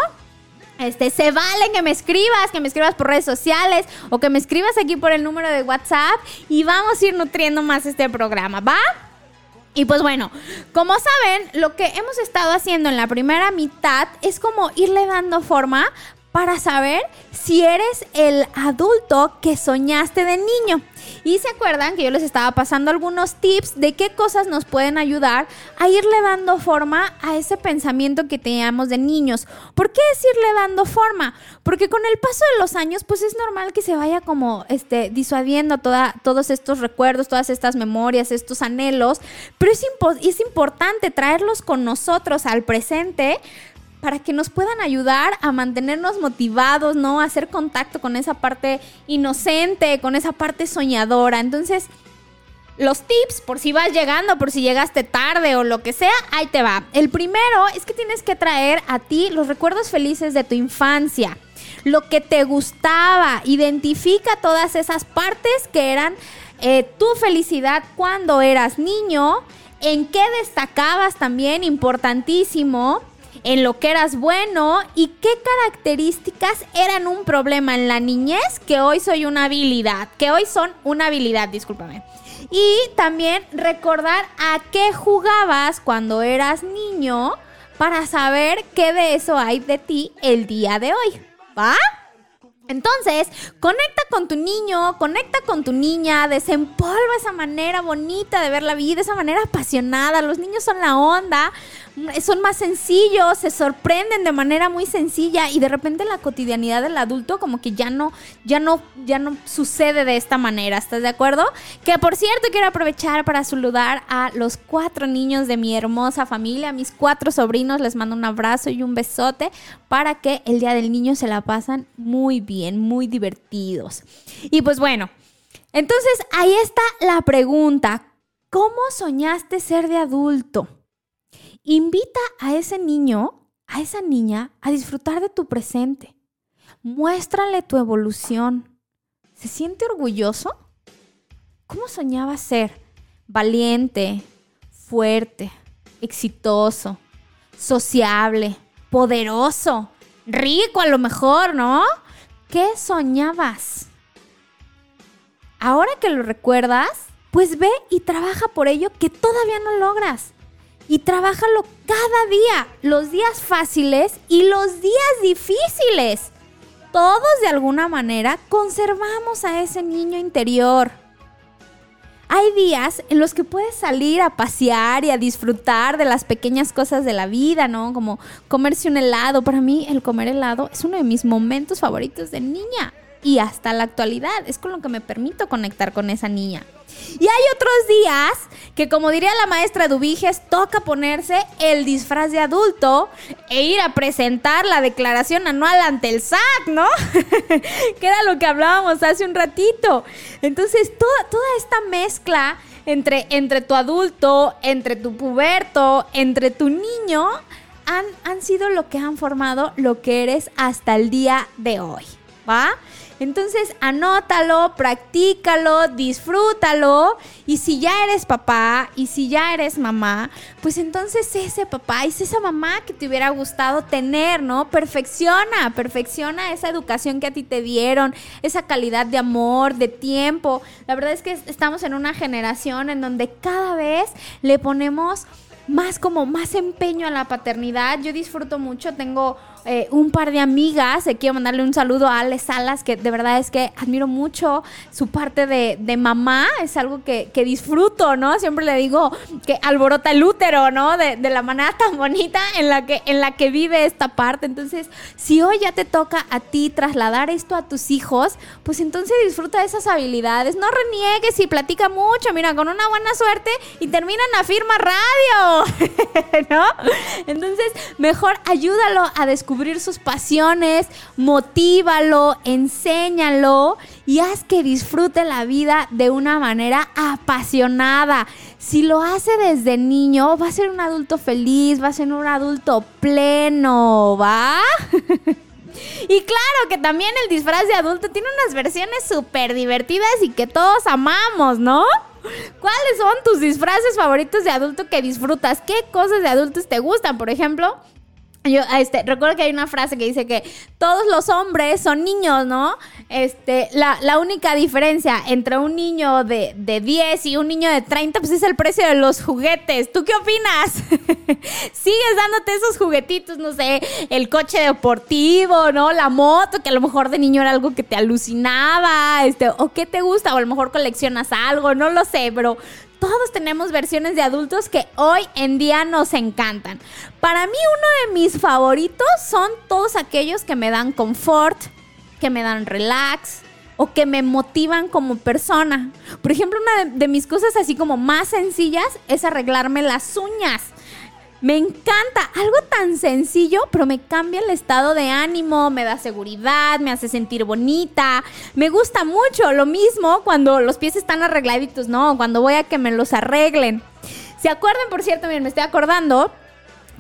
Este, se vale que me escribas, que me escribas por redes sociales o que me escribas aquí por el número de WhatsApp y vamos a ir nutriendo más este programa, ¿va? Y pues bueno, como saben, lo que hemos estado haciendo en la primera mitad es como irle dando forma para saber si eres el adulto que soñaste de niño. Y se acuerdan que yo les estaba pasando algunos tips de qué cosas nos pueden ayudar a irle dando forma a ese pensamiento que teníamos de niños. ¿Por qué decirle dando forma? Porque con el paso de los años, pues es normal que se vaya como este, disuadiendo toda, todos estos recuerdos, todas estas memorias, estos anhelos. Pero es, impo- es importante traerlos con nosotros al presente para que nos puedan ayudar a mantenernos motivados, ¿no? A hacer contacto con esa parte inocente, con esa parte soñadora. Entonces, los tips, por si vas llegando, por si llegaste tarde o lo que sea, ahí te va. El primero es que tienes que traer a ti los recuerdos felices de tu infancia. Lo que te gustaba. Identifica todas esas partes que eran eh, tu felicidad cuando eras niño. En qué destacabas también, importantísimo en lo que eras bueno y qué características eran un problema en la niñez que hoy soy una habilidad, que hoy son una habilidad, discúlpame. Y también recordar a qué jugabas cuando eras niño para saber qué de eso hay de ti el día de hoy. ¿Va? Entonces, conecta con tu niño, conecta con tu niña, desempolva esa manera bonita de ver la vida, esa manera apasionada. Los niños son la onda, son más sencillos, se sorprenden de manera muy sencilla y de repente la cotidianidad del adulto como que ya no, ya no, ya no sucede de esta manera. ¿Estás de acuerdo? Que por cierto quiero aprovechar para saludar a los cuatro niños de mi hermosa familia, a mis cuatro sobrinos, les mando un abrazo y un besote para que el día del niño se la pasan muy bien, muy divertidos. Y pues bueno, entonces ahí está la pregunta. ¿Cómo soñaste ser de adulto? Invita a ese niño, a esa niña, a disfrutar de tu presente. Muéstrale tu evolución. ¿Se siente orgulloso? ¿Cómo soñaba ser? Valiente, fuerte, exitoso, sociable, poderoso, rico a lo mejor, ¿no? ¿Qué soñabas? Ahora que lo recuerdas, pues ve y trabaja por ello que todavía no logras. Y trabájalo cada día, los días fáciles y los días difíciles. Todos de alguna manera conservamos a ese niño interior. hay días en los que puedes salir a pasear y a disfrutar de las pequeñas cosas de la vida, ¿no? Como comerse un helado. Para mí el comer helado es uno de mis momentos favoritos de niña y hasta la actualidad. Es con lo que me permito conectar con esa niña. Y hay otros días que, como diría la maestra Dubiges, toca ponerse el disfraz de adulto e ir a presentar la declaración anual ante el SAT, ¿no? que era lo que hablábamos hace un ratito. Entonces, toda, toda esta mezcla entre, entre tu adulto, entre tu puberto, entre tu niño, han, han sido lo que han formado lo que eres hasta el día de hoy, ¿va? Entonces, anótalo, practícalo, disfrútalo. Y si ya eres papá y si ya eres mamá, pues entonces ese papá y esa mamá que te hubiera gustado tener, ¿no? Perfecciona, perfecciona esa educación que a ti te dieron, esa calidad de amor, de tiempo. La verdad es que estamos en una generación en donde cada vez le ponemos más como más empeño a la paternidad. Yo disfruto mucho, tengo eh, un par de amigas, eh, quiero mandarle un saludo a Ale Salas, que de verdad es que admiro mucho su parte de, de mamá, es algo que, que, disfruto, ¿no? Siempre le digo que alborota el útero, ¿no? De, de, la manera tan bonita en la, que, en la que vive esta parte. Entonces, si hoy ya te toca a ti trasladar esto a tus hijos, pues entonces disfruta de esas habilidades, no reniegues y platica mucho, mira, con una buena suerte y terminan a firma radio, ¿no? Entonces, mejor ayúdalo a descubrir sus pasiones, motívalo, enséñalo y haz que disfrute la vida de una manera apasionada. Si lo hace desde niño, va a ser un adulto feliz, va a ser un adulto pleno, ¿va? Y claro que también el disfraz de adulto tiene unas versiones súper divertidas y que todos amamos, ¿no? ¿Cuáles son tus disfraces favoritos de adulto que disfrutas? ¿Qué cosas de adultos te gustan? Por ejemplo, yo, este, recuerdo que hay una frase que dice que todos los hombres son niños, ¿no? Este, la, la única diferencia entre un niño de, de, 10 y un niño de 30, pues es el precio de los juguetes. ¿Tú qué opinas? ¿Sigues dándote esos juguetitos, no sé, el coche deportivo, ¿no? La moto, que a lo mejor de niño era algo que te alucinaba, este, o qué te gusta, o a lo mejor coleccionas algo, no lo sé, pero todos tenemos versiones de adultos que hoy en día nos encantan. Para mí uno de mis favoritos son todos aquellos que me dan confort, que me dan relax o que me motivan como persona. Por ejemplo, una de, de mis cosas así como más sencillas es arreglarme las uñas. Me encanta, algo tan sencillo, pero me cambia el estado de ánimo, me da seguridad, me hace sentir bonita. Me gusta mucho lo mismo cuando los pies están arregladitos, ¿no? Cuando voy a que me los arreglen. ¿Se acuerdan, por cierto? Miren, me estoy acordando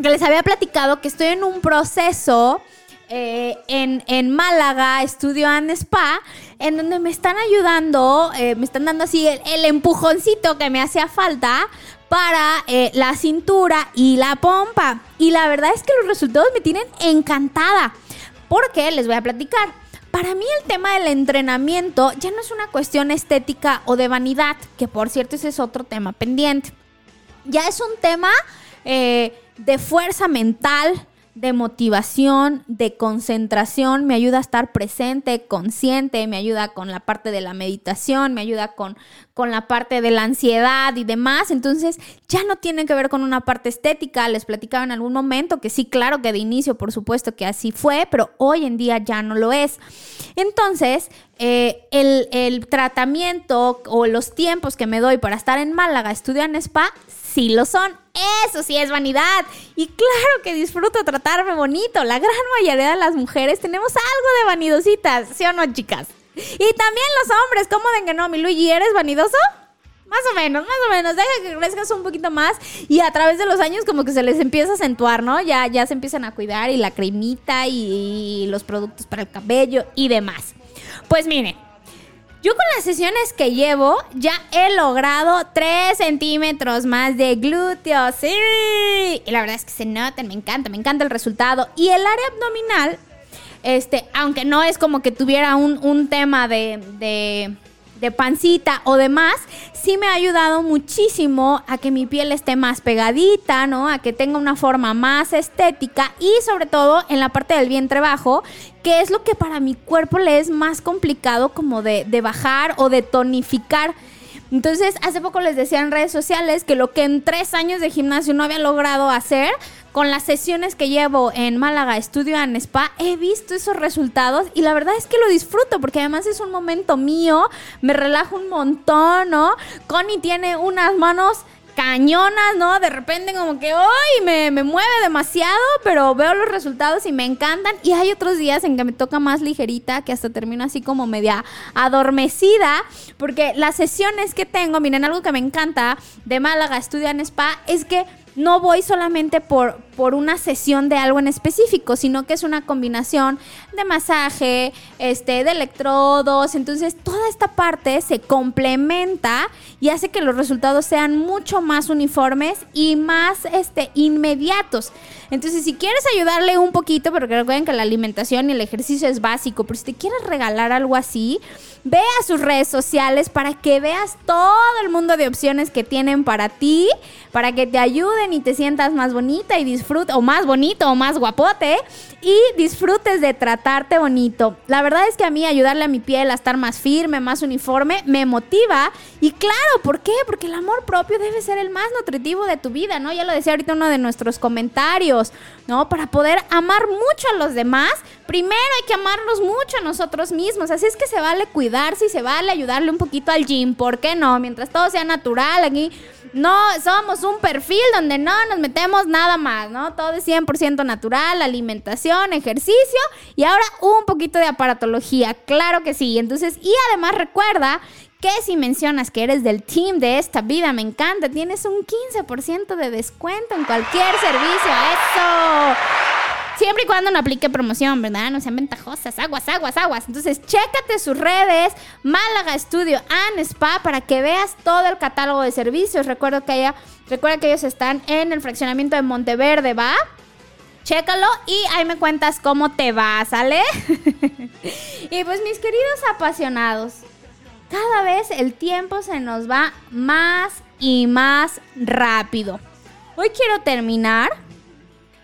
que les había platicado que estoy en un proceso eh, en, en, Málaga, estudio and spa, en donde me están ayudando, eh, me están dando así el, el, empujoncito que me hacía falta para eh, la cintura y la pompa. Y la verdad es que los resultados me tienen encantada. Porque les voy a platicar. Para mí el tema del entrenamiento ya no es una cuestión estética o de vanidad, que por cierto ese es otro tema pendiente. Ya es un tema eh, de fuerza mental, de motivación, de concentración, me ayuda a estar presente, consciente, me ayuda con la parte de la meditación, me ayuda con, con la parte de la ansiedad y demás. Entonces ya no tiene que ver con una parte estética. Les platicaba en algún momento que sí, claro que de inicio, por supuesto que así fue, pero hoy en día ya no lo es. Entonces, eh, el, el tratamiento o los tiempos que me doy para estar en Málaga, estudiar en spa, sí lo son. Eso sí es vanidad. Y claro que disfruto tratarme bonito. La gran mayoría de las mujeres tenemos algo de vanidositas, ¿sí o no, chicas? Y también los hombres, ¿cómo ven que no? Mi Luigi, ¿eres vanidoso? Más o menos, más o menos. Deja que crezcas un poquito más y a través de los años como que se les empieza a acentuar, ¿no? Ya, ya se empiezan a cuidar y la cremita y, y los productos para el cabello y demás. Pues miren, yo con las sesiones que llevo ya he logrado 3 centímetros más de glúteos. Sí. Y la verdad es que se notan, me encanta, me encanta el resultado. Y el área abdominal, este, aunque no es como que tuviera un, un tema de, de, de pancita o demás, sí me ha ayudado muchísimo a que mi piel esté más pegadita, ¿no? A que tenga una forma más estética y sobre todo en la parte del vientre bajo, que es lo que para mi cuerpo le es más complicado como de, de bajar o de tonificar. Entonces, hace poco les decía en redes sociales que lo que en tres años de gimnasio no había logrado hacer, con las sesiones que llevo en Málaga Estudio en Spa, he visto esos resultados y la verdad es que lo disfruto porque además es un momento mío, me relajo un montón, ¿no? Connie tiene unas manos cañonas, ¿no? De repente como que, ¡ay! Me, me mueve demasiado, pero veo los resultados y me encantan. Y hay otros días en que me toca más ligerita, que hasta termino así como media adormecida, porque las sesiones que tengo, miren, algo que me encanta de Málaga Estudia en Spa es que no voy solamente por, por una sesión de algo en específico, sino que es una combinación de masaje, este, de electrodos. Entonces, toda esta parte se complementa y hace que los resultados sean mucho más uniformes y más este, inmediatos. Entonces, si quieres ayudarle un poquito, pero recuerden que la alimentación y el ejercicio es básico, pero si te quieres regalar algo así, ve a sus redes sociales para que veas todo el mundo de opciones que tienen para ti, para que te ayuden y te sientas más bonita y disfrutes, o más bonito o más guapote, y disfrutes de tratarte bonito. La verdad es que a mí ayudarle a mi piel a estar más firme, más uniforme, me motiva. Y claro, ¿por qué? Porque el amor propio debe ser el más nutritivo de tu vida, ¿no? Ya lo decía ahorita uno de nuestros comentarios, ¿no? Para poder amar mucho a los demás, primero hay que amarnos mucho a nosotros mismos. Así es que se vale cuidarse y se vale ayudarle un poquito al gym, ¿por qué no? Mientras todo sea natural aquí. No somos un perfil donde no nos metemos nada más, ¿no? Todo es 100% natural, alimentación, ejercicio y ahora un poquito de aparatología, claro que sí. Entonces, y además recuerda que si mencionas que eres del team de esta vida, me encanta, tienes un 15% de descuento en cualquier servicio. ¡Eso! Siempre y cuando no aplique promoción, ¿verdad? No sean ventajosas. Aguas, aguas, aguas. Entonces, chécate sus redes, Málaga Studio and Spa, para que veas todo el catálogo de servicios. Recuerdo que ella, recuerda que ellos están en el fraccionamiento de Monteverde, ¿va? Chécalo y ahí me cuentas cómo te va, ¿sale? y pues mis queridos apasionados, cada vez el tiempo se nos va más y más rápido. Hoy quiero terminar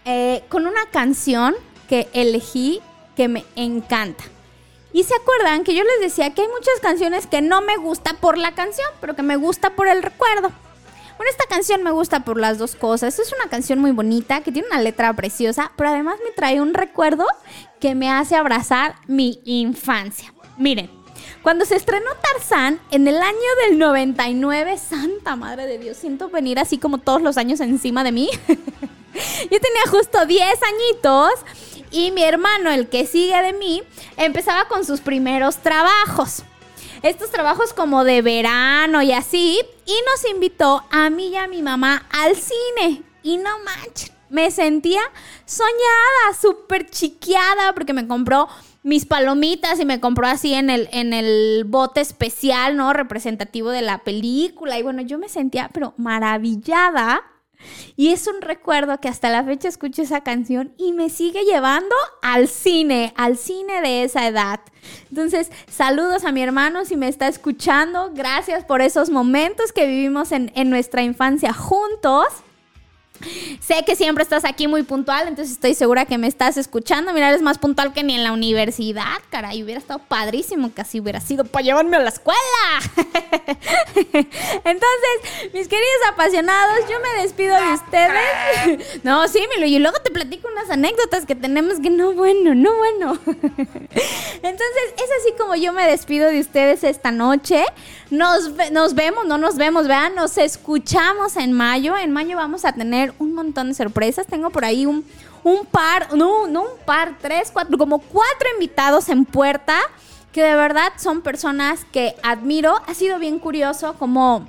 eh, con una canción que elegí que me encanta. Y se acuerdan que yo les decía que hay muchas canciones que no me gusta por la canción, pero que me gusta por el recuerdo. Bueno, esta canción me gusta por las dos cosas. Es una canción muy bonita, que tiene una letra preciosa, pero además me trae un recuerdo que me hace abrazar mi infancia. Miren, cuando se estrenó Tarzán en el año del 99, Santa Madre de Dios, siento venir así como todos los años encima de mí. Yo tenía justo 10 añitos y mi hermano, el que sigue de mí, empezaba con sus primeros trabajos. Estos trabajos como de verano y así. Y nos invitó a mí y a mi mamá al cine. Y no manches, me sentía soñada, súper chiqueada, porque me compró mis palomitas y me compró así en el, en el bote especial, ¿no? Representativo de la película. Y bueno, yo me sentía, pero maravillada y es un recuerdo que hasta la fecha escucho esa canción y me sigue llevando al cine, al cine de esa edad. Entonces, saludos a mi hermano si me está escuchando. Gracias por esos momentos que vivimos en, en nuestra infancia juntos. Sé que siempre estás aquí muy puntual, entonces estoy segura que me estás escuchando. Mira, eres más puntual que ni en la universidad, caray. Hubiera estado padrísimo que así hubiera sido para llevarme a la escuela. entonces, mis queridos apasionados, yo me despido de ustedes. no, sí, Milo, y luego te platico unas anécdotas que tenemos que no bueno, no bueno. entonces, es así como yo me despido de ustedes esta noche. Nos, nos vemos, no nos vemos, vean, nos escuchamos en mayo. En mayo vamos a tener un montón de sorpresas. Tengo por ahí un, un par, no, no un par, tres, cuatro, como cuatro invitados en puerta que de verdad son personas que admiro. Ha sido bien curioso como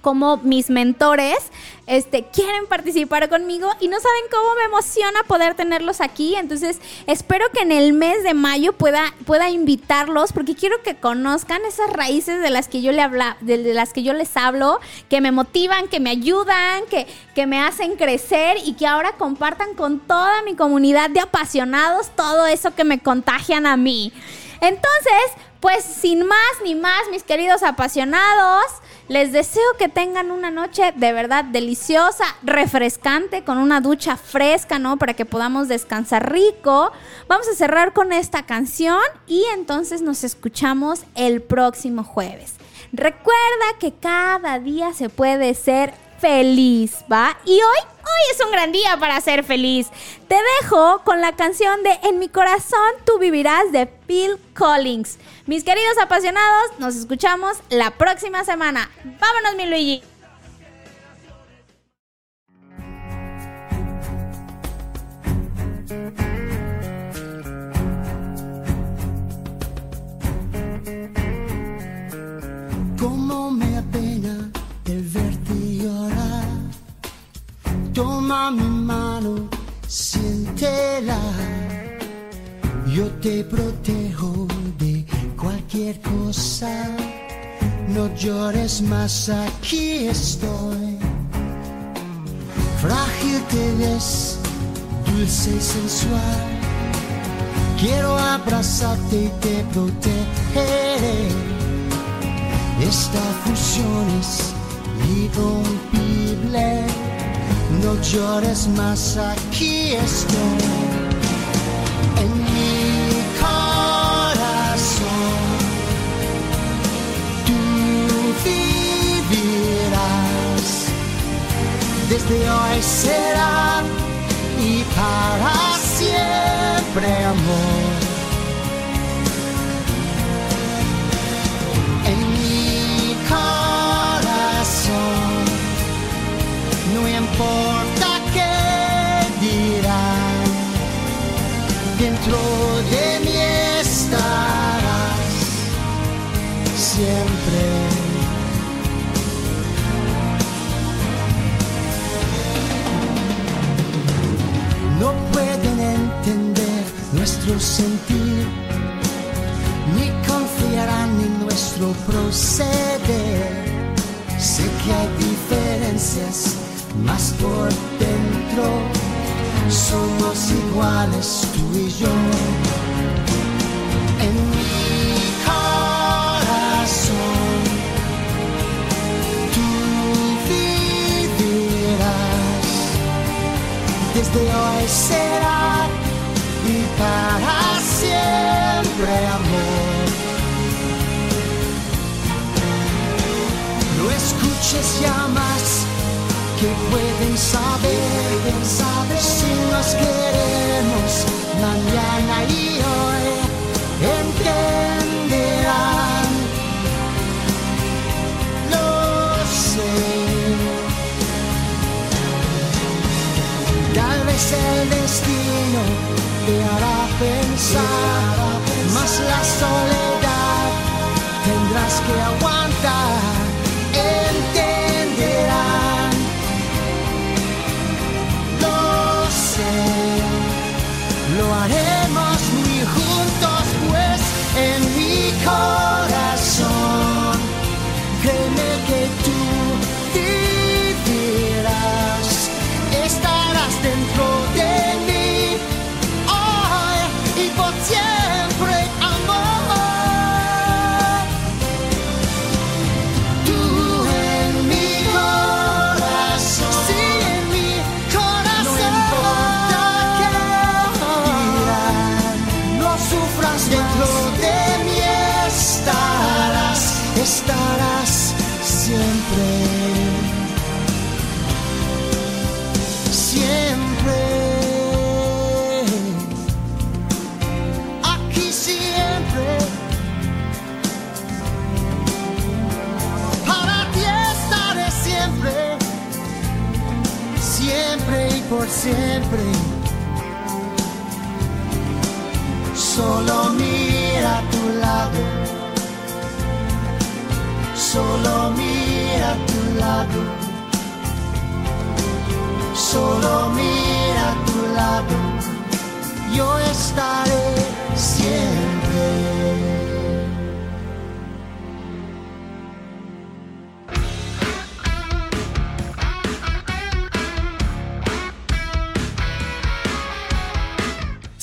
como mis mentores este, quieren participar conmigo y no saben cómo me emociona poder tenerlos aquí. Entonces, espero que en el mes de mayo pueda, pueda invitarlos porque quiero que conozcan esas raíces de las que yo le habla, de, las que yo les hablo, que me motivan, que me ayudan, que, que me hacen crecer y que ahora compartan con toda mi comunidad de apasionados todo eso que me contagian a mí. Entonces, pues sin más ni más, mis queridos apasionados, les deseo que tengan una noche de verdad deliciosa, refrescante, con una ducha fresca, ¿no? Para que podamos descansar rico. Vamos a cerrar con esta canción y entonces nos escuchamos el próximo jueves. Recuerda que cada día se puede ser feliz, ¿va? Y hoy, hoy es un gran día para ser feliz. Te dejo con la canción de En mi corazón tú vivirás de Phil Collins. Mis queridos apasionados, nos escuchamos la próxima semana. Vámonos, mi Luigi. Toma mi mano, siéntela. Yo te protejo de cualquier cosa. No llores más, aquí estoy. Frágil te ves, dulce y sensual. Quiero abrazarte y te protegeré. Esta fusión es irrompible. No llores más, aquí estoy. En mi corazón, tú vivirás. Desde hoy será y para siempre amor. Importa qué dirán, dentro de mí estarás siempre. No pueden entender nuestro sentir ni confiarán en nuestro proceder. Sé que hay diferencias, más por dentro somos iguales tú y yo. En mi corazón tú vivirás. Desde hoy será y para siempre amor. No escuches llamas que pueden saber, saber si nos queremos mañana y hoy entenderán. Lo sé. Tal vez el destino te hará pensar, más la soledad tendrás que aguantar. Entenderán, Solo mira tu lado, solo mira tu lado. Solo mira tu lado, yo estaré siempre.